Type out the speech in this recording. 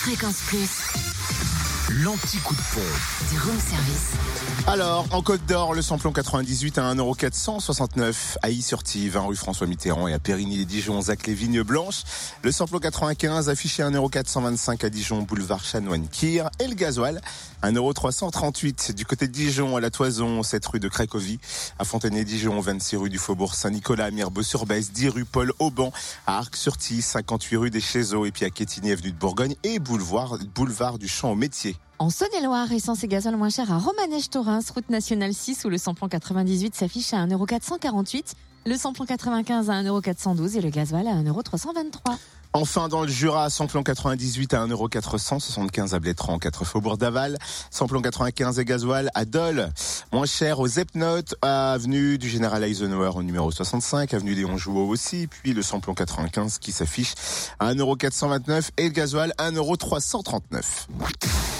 Fréquence Plus, L'anti-coup de pompe. du room service. Alors, en Côte d'Or, le samplon 98 à 1,469€ à Y-sur-Tive, 20 rue François Mitterrand et à Périgny-les-Dijon, Zac les Vignes Blanches. Le samplon 95 affiché à 1,425€ à Dijon, boulevard Chanoine-Kir. Et le gasoil, 1,338€ du côté de Dijon, à la Toison, 7 rue de Cracovie, à Fontenay-Dijon, 26 rue du Faubourg Saint-Nicolas, à Mirbeau-sur-Besse, 10 rue Paul Auban, à Arc-sur-Tille, 58 rue des Chézeaux et puis à Quétigny, avenue de Bourgogne et boulevard, boulevard du Champ au Métier. En Saône-et-Loire, essence et gazole moins cher à Romanèche-Torins, route nationale 6 où le samplon 98 s'affiche à 1,448€, le samplon 95 à 1,412€ et le gasoil à 1,323€. Enfin, dans le Jura, samplon 98 à 1,475€ à Blétran, 4 Faubourg d'Aval. Samplon 95 et gasoil à Dole. Moins cher aux Epnotes, avenue du Général Eisenhower au numéro 65, avenue Léon Jouot aussi. Puis le samplon 95 qui s'affiche à 1,429€ et le gasoil à 1,339€.